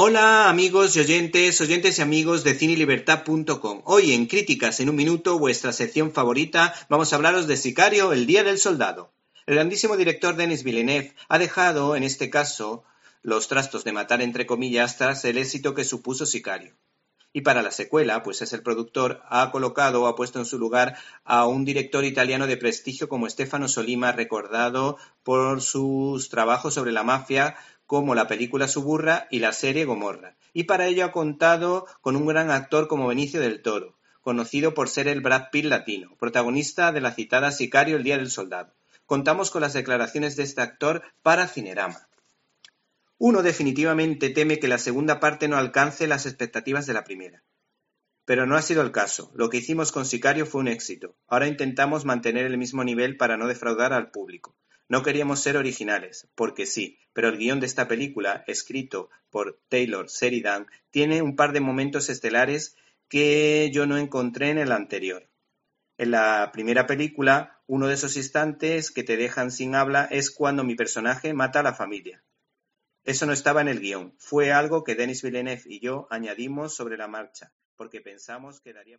Hola amigos y oyentes, oyentes y amigos de cinelibertad.com. Hoy en Críticas en un Minuto, vuestra sección favorita, vamos a hablaros de Sicario, el Día del Soldado. El grandísimo director Denis Villeneuve ha dejado, en este caso, los trastos de matar entre comillas tras el éxito que supuso Sicario. Y para la secuela, pues es el productor, ha colocado o ha puesto en su lugar a un director italiano de prestigio como Stefano Solima, recordado por sus trabajos sobre la mafia como la película Suburra y la serie Gomorra, y para ello ha contado con un gran actor como Benicio del Toro, conocido por ser el Brad Pitt latino, protagonista de la citada Sicario el Día del Soldado. Contamos con las declaraciones de este actor para Cinerama. Uno definitivamente teme que la segunda parte no alcance las expectativas de la primera. Pero no ha sido el caso. Lo que hicimos con Sicario fue un éxito. Ahora intentamos mantener el mismo nivel para no defraudar al público. No queríamos ser originales, porque sí, pero el guion de esta película, escrito por Taylor Sheridan, tiene un par de momentos estelares que yo no encontré en el anterior. En la primera película, uno de esos instantes que te dejan sin habla es cuando mi personaje mata a la familia. Eso no estaba en el guion, fue algo que Denis Villeneuve y yo añadimos sobre la marcha, porque pensamos que daría...